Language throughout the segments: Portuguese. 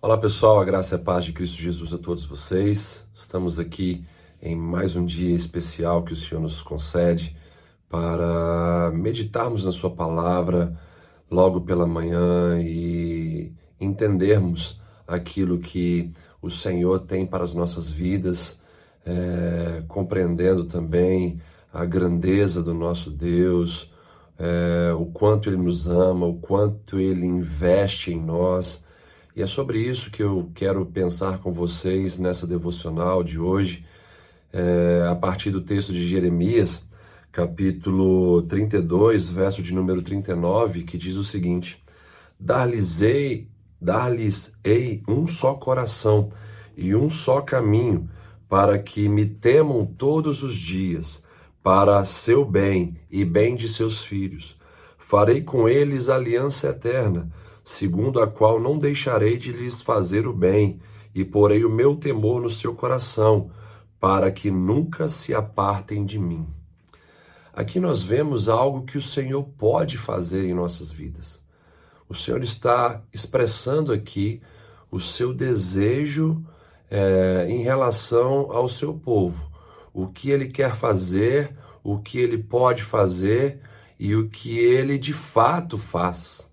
Olá pessoal, a graça e a paz de Cristo Jesus a todos vocês. Estamos aqui em mais um dia especial que o Senhor nos concede para meditarmos na Sua palavra logo pela manhã e entendermos aquilo que o Senhor tem para as nossas vidas, é, compreendendo também a grandeza do nosso Deus, é, o quanto Ele nos ama, o quanto Ele investe em nós e é sobre isso que eu quero pensar com vocês nessa devocional de hoje, é, a partir do texto de Jeremias, capítulo 32, verso de número 39, que diz o seguinte: Dar-lhes-ei dar ei um só coração e um só caminho, para que me temam todos os dias, para seu bem e bem de seus filhos. Farei com eles aliança eterna segundo a qual não deixarei de lhes fazer o bem, e porei o meu temor no seu coração, para que nunca se apartem de mim. Aqui nós vemos algo que o Senhor pode fazer em nossas vidas. O Senhor está expressando aqui o seu desejo é, em relação ao seu povo, o que ele quer fazer, o que ele pode fazer e o que ele de fato faz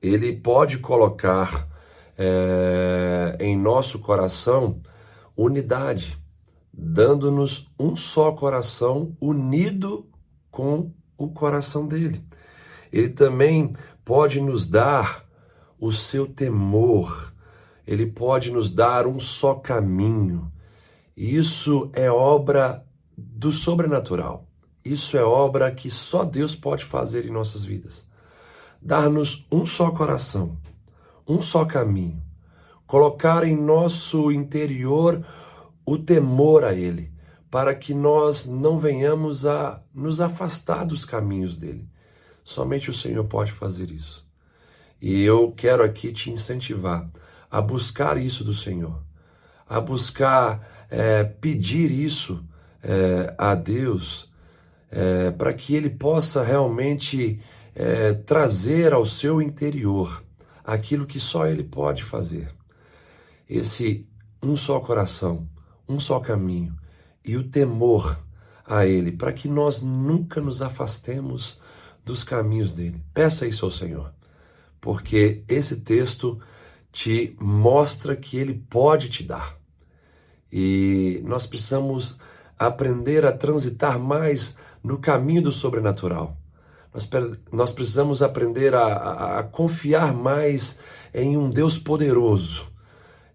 ele pode colocar é, em nosso coração unidade, dando-nos um só coração unido com o coração dele. Ele também pode nos dar o seu temor, ele pode nos dar um só caminho. Isso é obra do sobrenatural. Isso é obra que só Deus pode fazer em nossas vidas dar-nos um só coração, um só caminho, colocar em nosso interior o temor a Ele, para que nós não venhamos a nos afastar dos caminhos dele. Somente o Senhor pode fazer isso. E eu quero aqui te incentivar a buscar isso do Senhor, a buscar é, pedir isso é, a Deus, é, para que Ele possa realmente é, trazer ao seu interior aquilo que só Ele pode fazer. Esse um só coração, um só caminho e o temor a Ele, para que nós nunca nos afastemos dos caminhos dele. Peça isso ao Senhor, porque esse texto te mostra que Ele pode te dar. E nós precisamos aprender a transitar mais no caminho do sobrenatural nós, precisamos aprender a, a, a confiar mais em um Deus poderoso,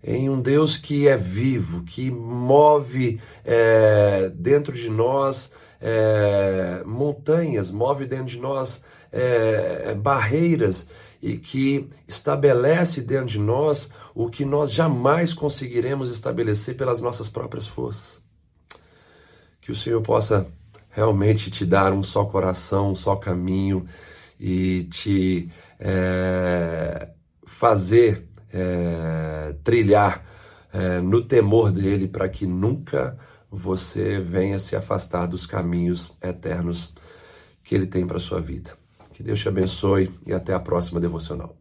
em um Deus que é vivo, que move é, dentro de nós é, montanhas, move dentro de nós é, barreiras e que estabelece dentro de nós o que nós jamais conseguiremos estabelecer pelas nossas próprias forças. Que o Senhor possa realmente te dar um só coração, um só caminho e te é, fazer é, trilhar é, no temor dele para que nunca você venha se afastar dos caminhos eternos que ele tem para sua vida. Que Deus te abençoe e até a próxima devocional.